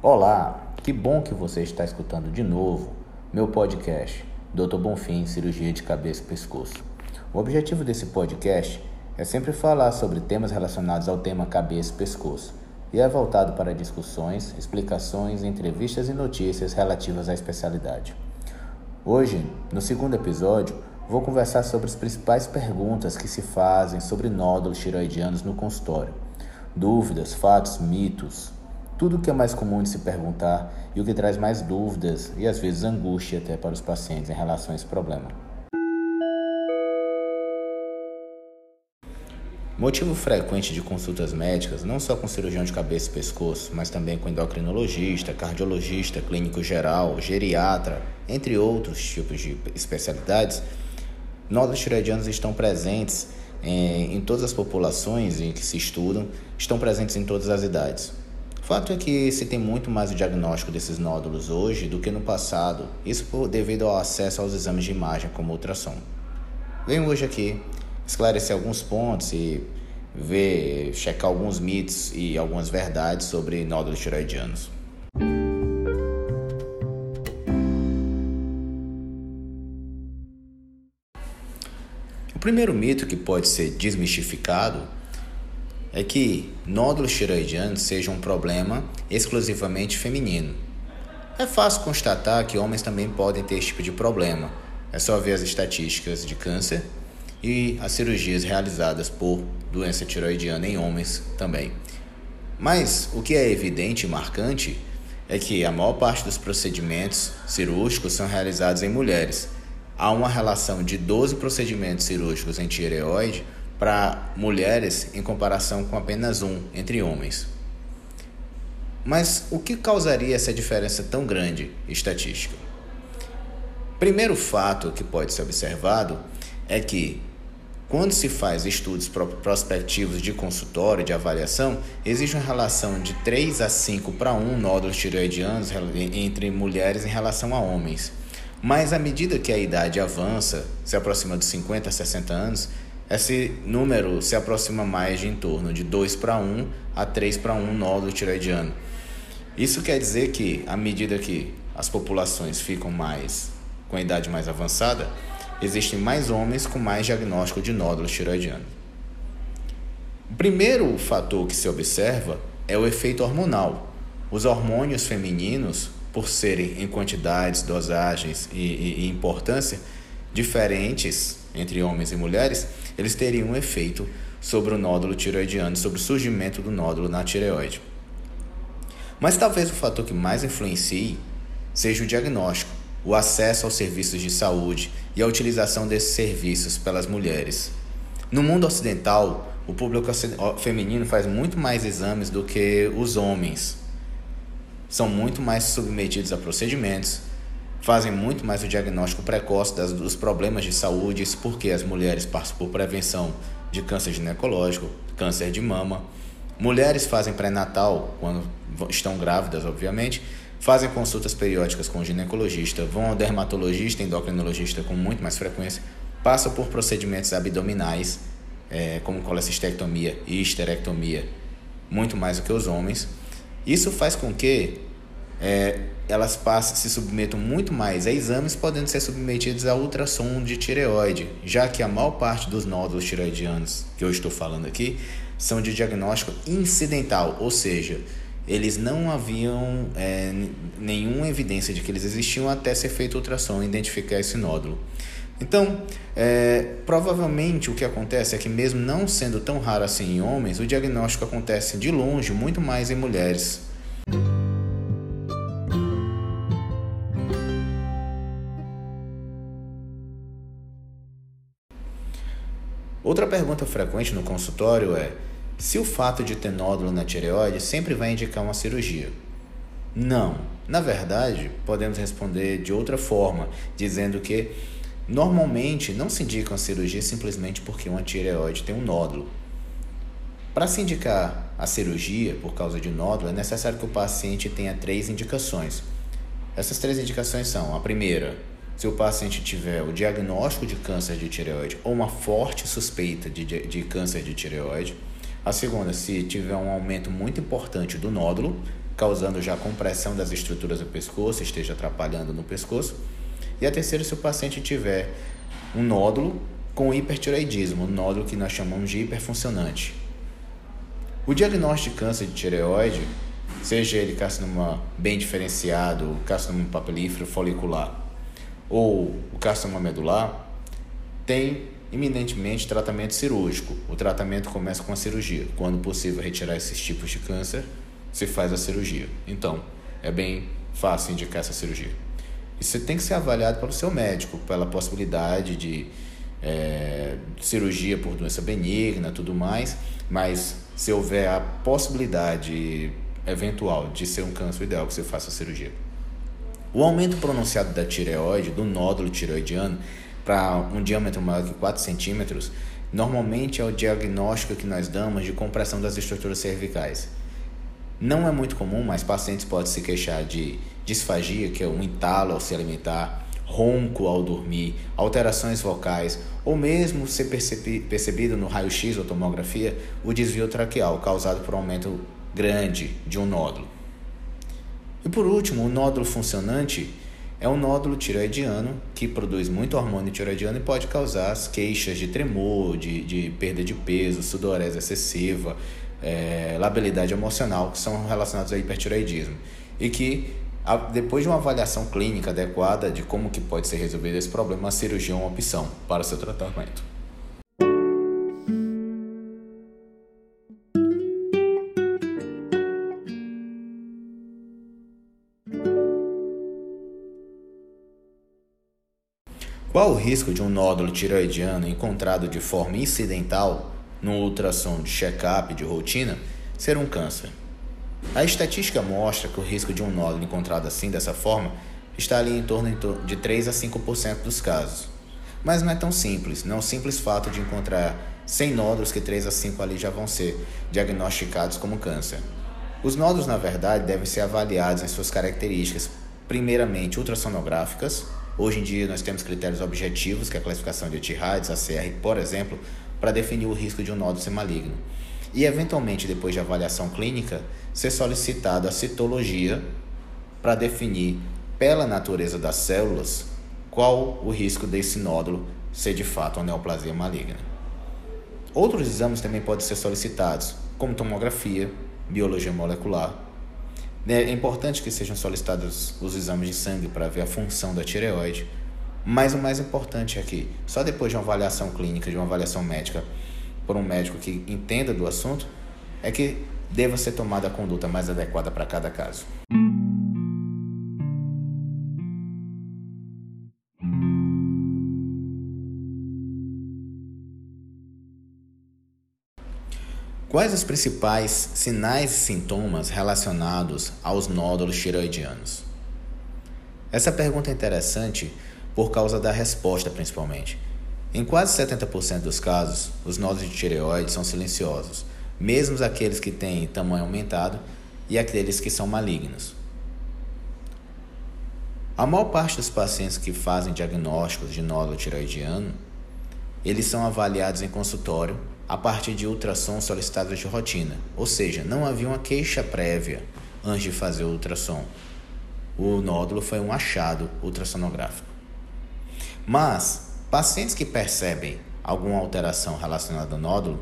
Olá, que bom que você está escutando de novo meu podcast, Dr. Bonfim, Cirurgia de Cabeça e Pescoço. O objetivo desse podcast é sempre falar sobre temas relacionados ao tema cabeça e pescoço e é voltado para discussões, explicações, entrevistas e notícias relativas à especialidade. Hoje, no segundo episódio, vou conversar sobre as principais perguntas que se fazem sobre nódulos tiroidianos no consultório. Dúvidas, fatos, mitos, tudo o que é mais comum de se perguntar e o que traz mais dúvidas e às vezes angústia até para os pacientes em relação a esse problema. Motivo frequente de consultas médicas, não só com cirurgião de cabeça e pescoço, mas também com endocrinologista, cardiologista, clínico geral, geriatra, entre outros tipos de especialidades, nódulos tireoidianos estão presentes em, em todas as populações em que se estudam, estão presentes em todas as idades. Fato é que se tem muito mais o diagnóstico desses nódulos hoje do que no passado, isso por, devido ao acesso aos exames de imagem como ultrassom. Venho hoje aqui esclarecer alguns pontos e ver, checar alguns mitos e algumas verdades sobre nódulos tiroidianos. O primeiro mito que pode ser desmistificado é que nódulos tiroidianos sejam um problema exclusivamente feminino. É fácil constatar que homens também podem ter esse tipo de problema. É só ver as estatísticas de câncer e as cirurgias realizadas por doença tiroidiana em homens também. Mas o que é evidente e marcante é que a maior parte dos procedimentos cirúrgicos são realizados em mulheres há uma relação de 12 procedimentos cirúrgicos em tireoide para mulheres em comparação com apenas um entre homens. Mas o que causaria essa diferença tão grande estatística? Primeiro fato que pode ser observado é que quando se faz estudos prospectivos de consultório, de avaliação, existe uma relação de 3 a 5 para 1 nódulos tireoidianos entre mulheres em relação a homens. Mas à medida que a idade avança, se aproxima dos 50 a 60 anos, esse número se aproxima mais de em torno de 2 para 1 a 3 para 1 nódulo tiroidiano. Isso quer dizer que, à medida que as populações ficam mais com a idade mais avançada, existem mais homens com mais diagnóstico de nódulo tiroidiano. O primeiro fator que se observa é o efeito hormonal. Os hormônios femininos por serem em quantidades, dosagens e, e, e importância diferentes entre homens e mulheres, eles teriam um efeito sobre o nódulo tireoidiano, sobre o surgimento do nódulo na tireoide. Mas talvez o fator que mais influencie seja o diagnóstico, o acesso aos serviços de saúde e a utilização desses serviços pelas mulheres. No mundo ocidental, o público feminino faz muito mais exames do que os homens são muito mais submetidos a procedimentos, fazem muito mais o diagnóstico precoce das, dos problemas de saúde, isso porque as mulheres passam por prevenção de câncer ginecológico, câncer de mama. Mulheres fazem pré-natal quando estão grávidas, obviamente, fazem consultas periódicas com o ginecologista, vão ao dermatologista, endocrinologista com muito mais frequência, passam por procedimentos abdominais, é, como colecistectomia e histerectomia, muito mais do que os homens. Isso faz com que é, elas passem, se submetam muito mais a exames, podendo ser submetidos a ultrassom de tireoide, já que a maior parte dos nódulos tireoidianos que eu estou falando aqui são de diagnóstico incidental, ou seja, eles não haviam é, nenhuma evidência de que eles existiam até ser feito ultrassom e identificar esse nódulo. Então, é, provavelmente o que acontece é que, mesmo não sendo tão raro assim em homens, o diagnóstico acontece de longe muito mais em mulheres. Outra pergunta frequente no consultório é se o fato de ter nódulo na tireoide sempre vai indicar uma cirurgia. Não. Na verdade, podemos responder de outra forma, dizendo que Normalmente não se indica uma cirurgia simplesmente porque uma tireoide tem um nódulo. Para se indicar a cirurgia por causa de nódulo, é necessário que o paciente tenha três indicações. Essas três indicações são: a primeira, se o paciente tiver o diagnóstico de câncer de tireoide ou uma forte suspeita de, de, câncer de tireoide. A segunda, se tiver um aumento muito importante do nódulo. causando já compressão das estruturas do pescoço, esteja atrapalhando no pescoço. E a terceira, se o paciente tiver um nódulo com hipertireoidismo, um nódulo que nós chamamos de hiperfuncionante. O diagnóstico de câncer de tireoide, seja ele carcinoma bem diferenciado, carcinoma papilífero folicular ou o carcinoma medular, tem iminentemente tratamento cirúrgico. O tratamento começa com a cirurgia. Quando possível retirar esses tipos de câncer, se faz a cirurgia. Então, é bem fácil indicar essa cirurgia. Você tem que ser avaliado pelo seu médico, pela possibilidade de é, cirurgia por doença benigna, tudo mais, mas se houver a possibilidade eventual de ser um câncer, ideal que você faça a cirurgia. O aumento pronunciado da tireoide, do nódulo tireoidiano, para um diâmetro maior que 4 centímetros, normalmente é o diagnóstico que nós damos de compressão das estruturas cervicais. Não é muito comum, mas pacientes podem se queixar de disfagia, que é um entalo ao se alimentar, ronco ao dormir, alterações vocais, ou mesmo ser percebido no raio-x ou tomografia o desvio traqueal causado por um aumento grande de um nódulo. E por último, o nódulo funcionante é um nódulo tiroidiano que produz muito hormônio tiroidiano e pode causar as queixas de tremor, de, de perda de peso, sudorese excessiva, é, labilidade emocional, que são relacionados ao hipertiroidismo. E que depois de uma avaliação clínica adequada de como que pode ser resolvido esse problema, a cirurgia é uma opção para o seu tratamento. Qual o risco de um nódulo tiroidiano encontrado de forma incidental no ultrassom de check-up de rotina ser um câncer? A estatística mostra que o risco de um nódulo encontrado assim, dessa forma, está ali em torno de 3 a 5% dos casos. Mas não é tão simples, não é um simples fato de encontrar 100 nódulos que 3 a 5 ali já vão ser diagnosticados como câncer. Os nódulos, na verdade, devem ser avaliados em suas características, primeiramente ultrassonográficas. Hoje em dia nós temos critérios objetivos, que é a classificação de T-RADS, ACR, por exemplo, para definir o risco de um nódulo ser maligno. E, eventualmente, depois de avaliação clínica, ser solicitado a citologia para definir, pela natureza das células, qual o risco desse nódulo ser de fato uma neoplasia maligna. Outros exames também podem ser solicitados, como tomografia, biologia molecular. É importante que sejam solicitados os exames de sangue para ver a função da tireoide, mas o mais importante é que, só depois de uma avaliação clínica, de uma avaliação médica, por um médico que entenda do assunto, é que deva ser tomada a conduta mais adequada para cada caso. Quais os principais sinais e sintomas relacionados aos nódulos tiroidianos? Essa pergunta é interessante por causa da resposta, principalmente. Em quase 70% dos casos, os nódulos de tireoide são silenciosos, mesmo aqueles que têm tamanho aumentado e aqueles que são malignos. A maior parte dos pacientes que fazem diagnósticos de nódulo tiroidiano, eles são avaliados em consultório a partir de ultrassom solicitados de rotina, ou seja, não havia uma queixa prévia antes de fazer o ultrassom. O nódulo foi um achado ultrassonográfico. Mas Pacientes que percebem alguma alteração relacionada ao nódulo,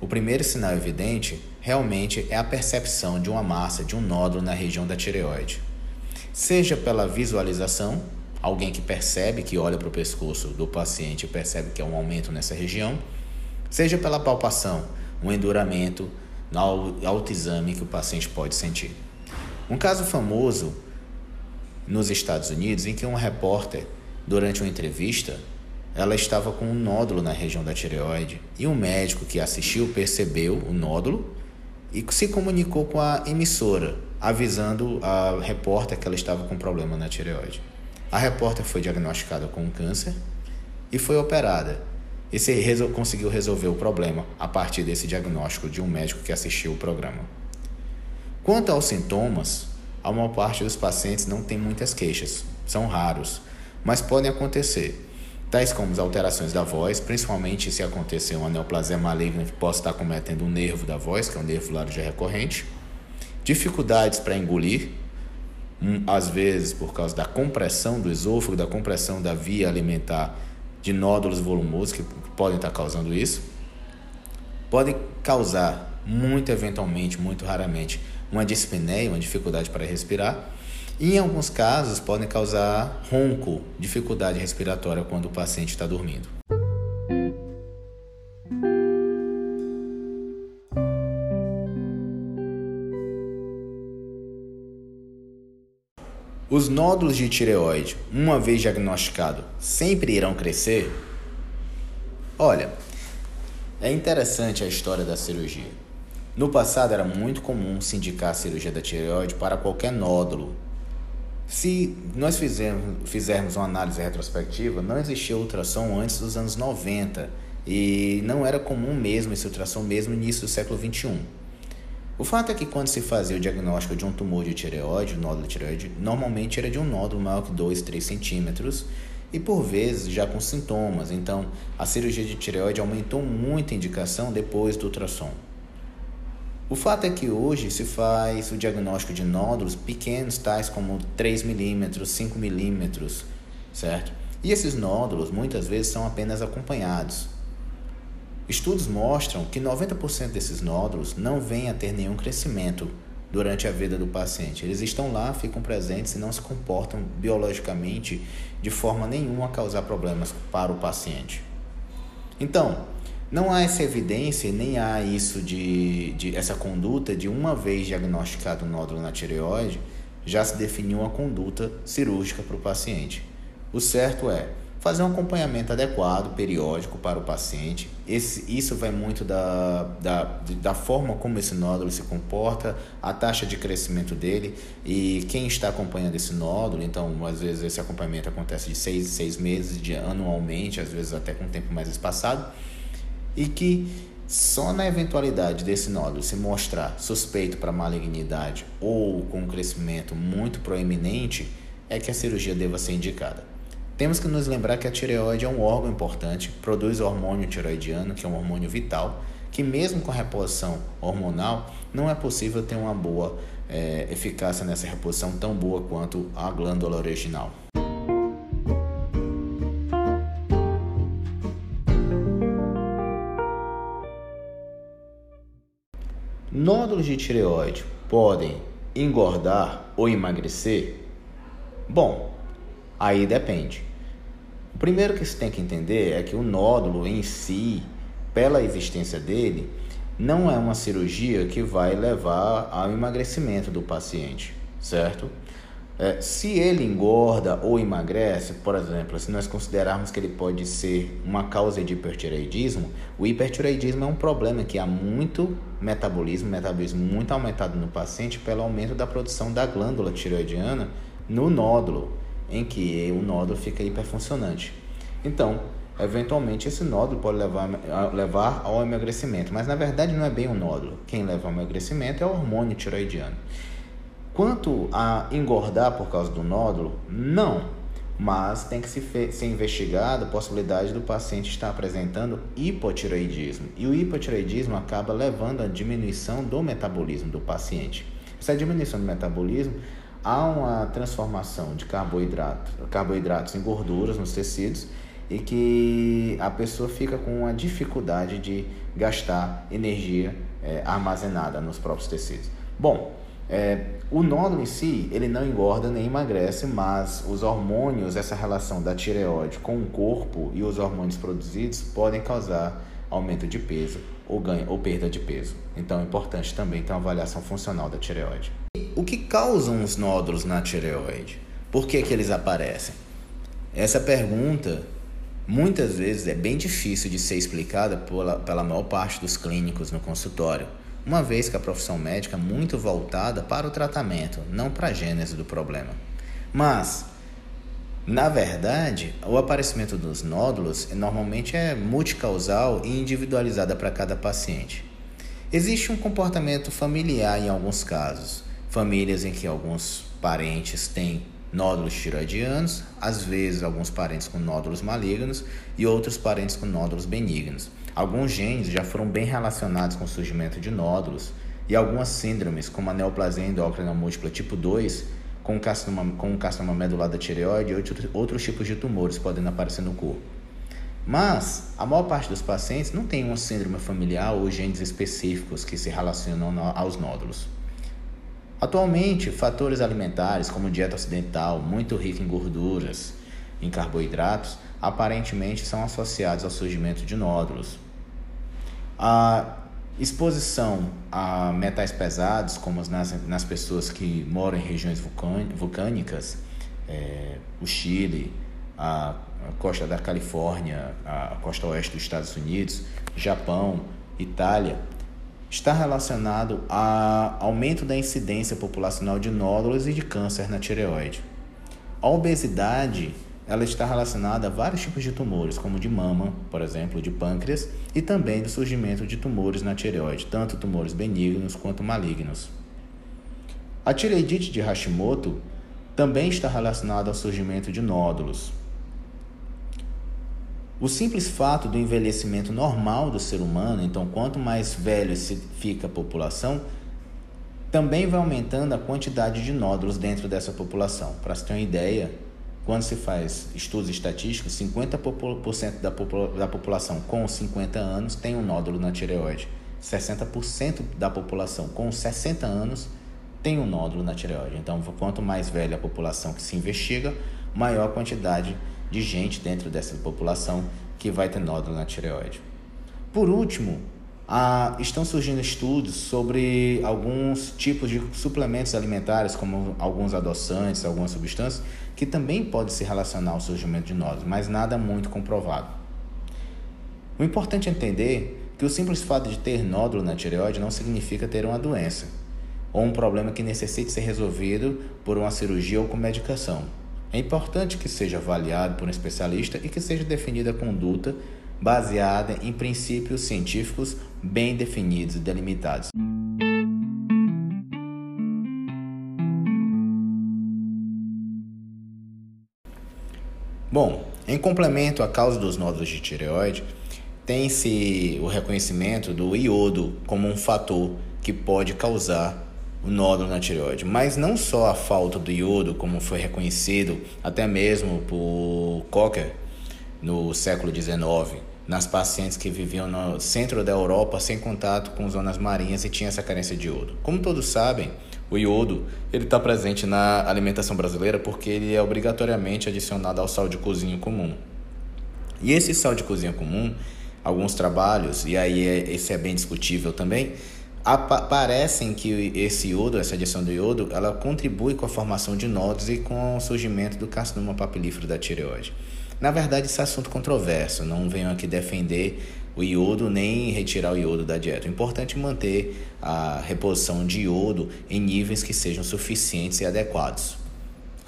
o primeiro sinal evidente realmente é a percepção de uma massa, de um nódulo na região da tireoide. Seja pela visualização, alguém que percebe, que olha para o pescoço do paciente e percebe que há um aumento nessa região, seja pela palpação, um enduramento no autoexame que o paciente pode sentir. Um caso famoso nos Estados Unidos em que um repórter, durante uma entrevista, ela estava com um nódulo na região da tireoide e um médico que assistiu percebeu o nódulo e se comunicou com a emissora, avisando a repórter que ela estava com problema na tireoide. A repórter foi diagnosticada com um câncer e foi operada. E se resol conseguiu resolver o problema a partir desse diagnóstico de um médico que assistiu o programa. Quanto aos sintomas, a maior parte dos pacientes não tem muitas queixas, são raros, mas podem acontecer tais como as alterações da voz, principalmente se acontecer uma neoplasia maligna que possa estar cometendo um nervo da voz, que é o nervo laringe recorrente, dificuldades para engolir, às vezes por causa da compressão do esôfago, da compressão da via alimentar de nódulos volumosos que podem estar causando isso. Podem causar, muito eventualmente, muito raramente, uma dispneia, uma dificuldade para respirar. E em alguns casos podem causar ronco, dificuldade respiratória quando o paciente está dormindo. Os nódulos de tireoide, uma vez diagnosticado, sempre irão crescer? Olha, é interessante a história da cirurgia. No passado era muito comum se indicar a cirurgia da tireoide para qualquer nódulo. Se nós fizermos, fizermos uma análise retrospectiva, não existia ultrassom antes dos anos 90 e não era comum mesmo esse ultrassom mesmo no início do século 21. O fato é que quando se fazia o diagnóstico de um tumor de tireoide, nódulo de tireoide, normalmente era de um nódulo maior que 2, 3 centímetros e por vezes já com sintomas. Então, a cirurgia de tireoide aumentou muito a indicação depois do ultrassom. O fato é que hoje se faz o diagnóstico de nódulos pequenos, tais como 3 milímetros, 5 milímetros, certo? E esses nódulos muitas vezes são apenas acompanhados. Estudos mostram que 90% desses nódulos não vêm a ter nenhum crescimento durante a vida do paciente. Eles estão lá, ficam presentes e não se comportam biologicamente de forma nenhuma a causar problemas para o paciente. Então, não há essa evidência, nem há isso de, de essa conduta de uma vez diagnosticado o nódulo na tireoide, já se definiu uma conduta cirúrgica para o paciente. O certo é fazer um acompanhamento adequado, periódico para o paciente. Esse, isso vai muito da, da, da forma como esse nódulo se comporta, a taxa de crescimento dele e quem está acompanhando esse nódulo. Então, às vezes, esse acompanhamento acontece de seis, seis meses, de anualmente, às vezes até com um tempo mais espaçado. E que só na eventualidade desse nódulo se mostrar suspeito para malignidade ou com um crescimento muito proeminente, é que a cirurgia deva ser indicada. Temos que nos lembrar que a tireoide é um órgão importante, produz hormônio tiroidiano, que é um hormônio vital, que mesmo com reposição hormonal, não é possível ter uma boa é, eficácia nessa reposição tão boa quanto a glândula original. Nódulos de tireoide podem engordar ou emagrecer? Bom, aí depende. Primeiro que se tem que entender é que o nódulo em si, pela existência dele, não é uma cirurgia que vai levar ao emagrecimento do paciente, certo? É, se ele engorda ou emagrece, por exemplo, se nós considerarmos que ele pode ser uma causa de hipertireoidismo, o hipertireoidismo é um problema que há muito metabolismo, metabolismo muito aumentado no paciente pelo aumento da produção da glândula tireoidiana no nódulo em que o nódulo fica hiperfuncionante. Então, eventualmente esse nódulo pode levar, levar ao emagrecimento, mas na verdade não é bem um nódulo. Quem leva ao emagrecimento é o hormônio tiroidiano. Quanto a engordar por causa do nódulo, não. Mas tem que se ser investigado a possibilidade do paciente estar apresentando hipotiroidismo. E o hipotiroidismo acaba levando à diminuição do metabolismo do paciente. Essa diminuição do metabolismo há uma transformação de carboidrato, carboidratos em gorduras nos tecidos e que a pessoa fica com uma dificuldade de gastar energia é, armazenada nos próprios tecidos. Bom, é, o nódulo em si, ele não engorda nem emagrece, mas os hormônios, essa relação da tireoide com o corpo e os hormônios produzidos podem causar aumento de peso ou ganho ou perda de peso. Então é importante também ter uma avaliação funcional da tireoide. O que causam os nódulos na tireoide? Por que, que eles aparecem? Essa pergunta muitas vezes é bem difícil de ser explicada pela, pela maior parte dos clínicos no consultório, uma vez que a profissão médica é muito voltada para o tratamento, não para a gênese do problema. Mas, na verdade, o aparecimento dos nódulos normalmente é multicausal e individualizada para cada paciente. Existe um comportamento familiar em alguns casos, famílias em que alguns parentes têm nódulos tiroidianos, às vezes alguns parentes com nódulos malignos e outros parentes com nódulos benignos. Alguns genes já foram bem relacionados com o surgimento de nódulos e algumas síndromes, como a neoplasia endócrina múltipla tipo 2, com carcinoma, com carcinoma medular da tireoide e outros, outros tipos de tumores podem aparecer no corpo. Mas a maior parte dos pacientes não tem uma síndrome familiar ou genes específicos que se relacionam aos nódulos. Atualmente, fatores alimentares como dieta ocidental, muito rica em gorduras, em carboidratos, aparentemente são associados ao surgimento de nódulos. A exposição a metais pesados, como nas, nas pessoas que moram em regiões vulcânicas, é, o Chile, a, a costa da Califórnia, a costa oeste dos Estados Unidos, Japão, Itália, está relacionado ao aumento da incidência populacional de nódulos e de câncer na tireoide. A obesidade ela está relacionada a vários tipos de tumores, como de mama, por exemplo, de pâncreas, e também do surgimento de tumores na tireoide, tanto tumores benignos quanto malignos. A tireoidite de Hashimoto também está relacionada ao surgimento de nódulos. O simples fato do envelhecimento normal do ser humano, então quanto mais velho fica a população, também vai aumentando a quantidade de nódulos dentro dessa população. Para se ter uma ideia, quando se faz estudos estatísticos, 50% da, popula da população com 50 anos tem um nódulo na tireoide. 60% da população com 60 anos tem um nódulo na tireoide. Então, quanto mais velha a população que se investiga, maior a quantidade de de gente dentro dessa população que vai ter nódulo na tireoide. Por último, ah, estão surgindo estudos sobre alguns tipos de suplementos alimentares, como alguns adoçantes, algumas substâncias, que também podem se relacionar ao surgimento de nódulos, mas nada muito comprovado. O importante é entender que o simples fato de ter nódulo na tireoide não significa ter uma doença ou um problema que necessite ser resolvido por uma cirurgia ou com medicação. É importante que seja avaliado por um especialista e que seja definida a conduta baseada em princípios científicos bem definidos e delimitados. Bom, em complemento à causa dos nódulos de tireoide, tem-se o reconhecimento do iodo como um fator que pode causar o nódulo na tireoide, mas não só a falta do iodo, como foi reconhecido até mesmo por Cocker no século XIX, nas pacientes que viviam no centro da Europa sem contato com zonas marinhas e tinham essa carência de iodo. Como todos sabem, o iodo ele está presente na alimentação brasileira porque ele é obrigatoriamente adicionado ao sal de cozinha comum. E esse sal de cozinha comum, alguns trabalhos, e aí é, esse é bem discutível também, parecem que esse iodo, essa adição do iodo, ela contribui com a formação de nódulos e com o surgimento do carcinoma papilífero da tireoide. Na verdade, esse é assunto controverso, não venho aqui defender o iodo nem retirar o iodo da dieta. O importante é manter a reposição de iodo em níveis que sejam suficientes e adequados.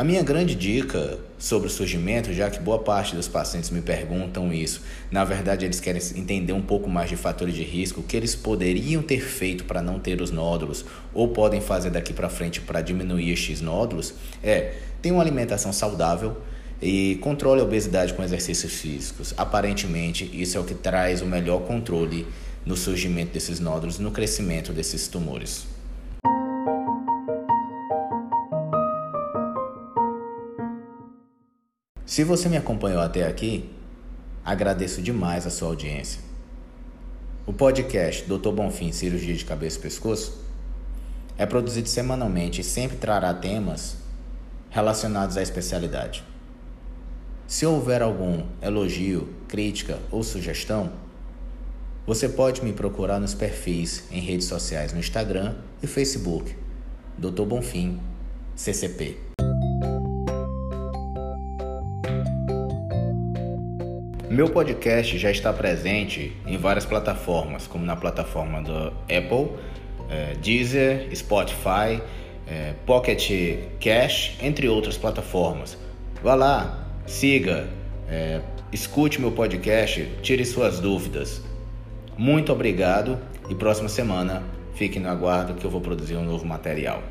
A minha grande dica sobre o surgimento, já que boa parte dos pacientes me perguntam isso, na verdade eles querem entender um pouco mais de fatores de risco, o que eles poderiam ter feito para não ter os nódulos ou podem fazer daqui para frente para diminuir estes nódulos, é ter uma alimentação saudável e controle a obesidade com exercícios físicos. Aparentemente, isso é o que traz o melhor controle no surgimento desses nódulos no crescimento desses tumores. Se você me acompanhou até aqui, agradeço demais a sua audiência. O podcast Dr. Bonfim Cirurgia de Cabeça e Pescoço é produzido semanalmente e sempre trará temas relacionados à especialidade. Se houver algum elogio, crítica ou sugestão, você pode me procurar nos perfis em redes sociais no Instagram e Facebook, Dr. Bonfim, CCP. Meu podcast já está presente em várias plataformas, como na plataforma do Apple, é, Deezer, Spotify, é, Pocket Cash, entre outras plataformas. Vá lá, siga, é, escute meu podcast, tire suas dúvidas. Muito obrigado e próxima semana fique no aguardo que eu vou produzir um novo material.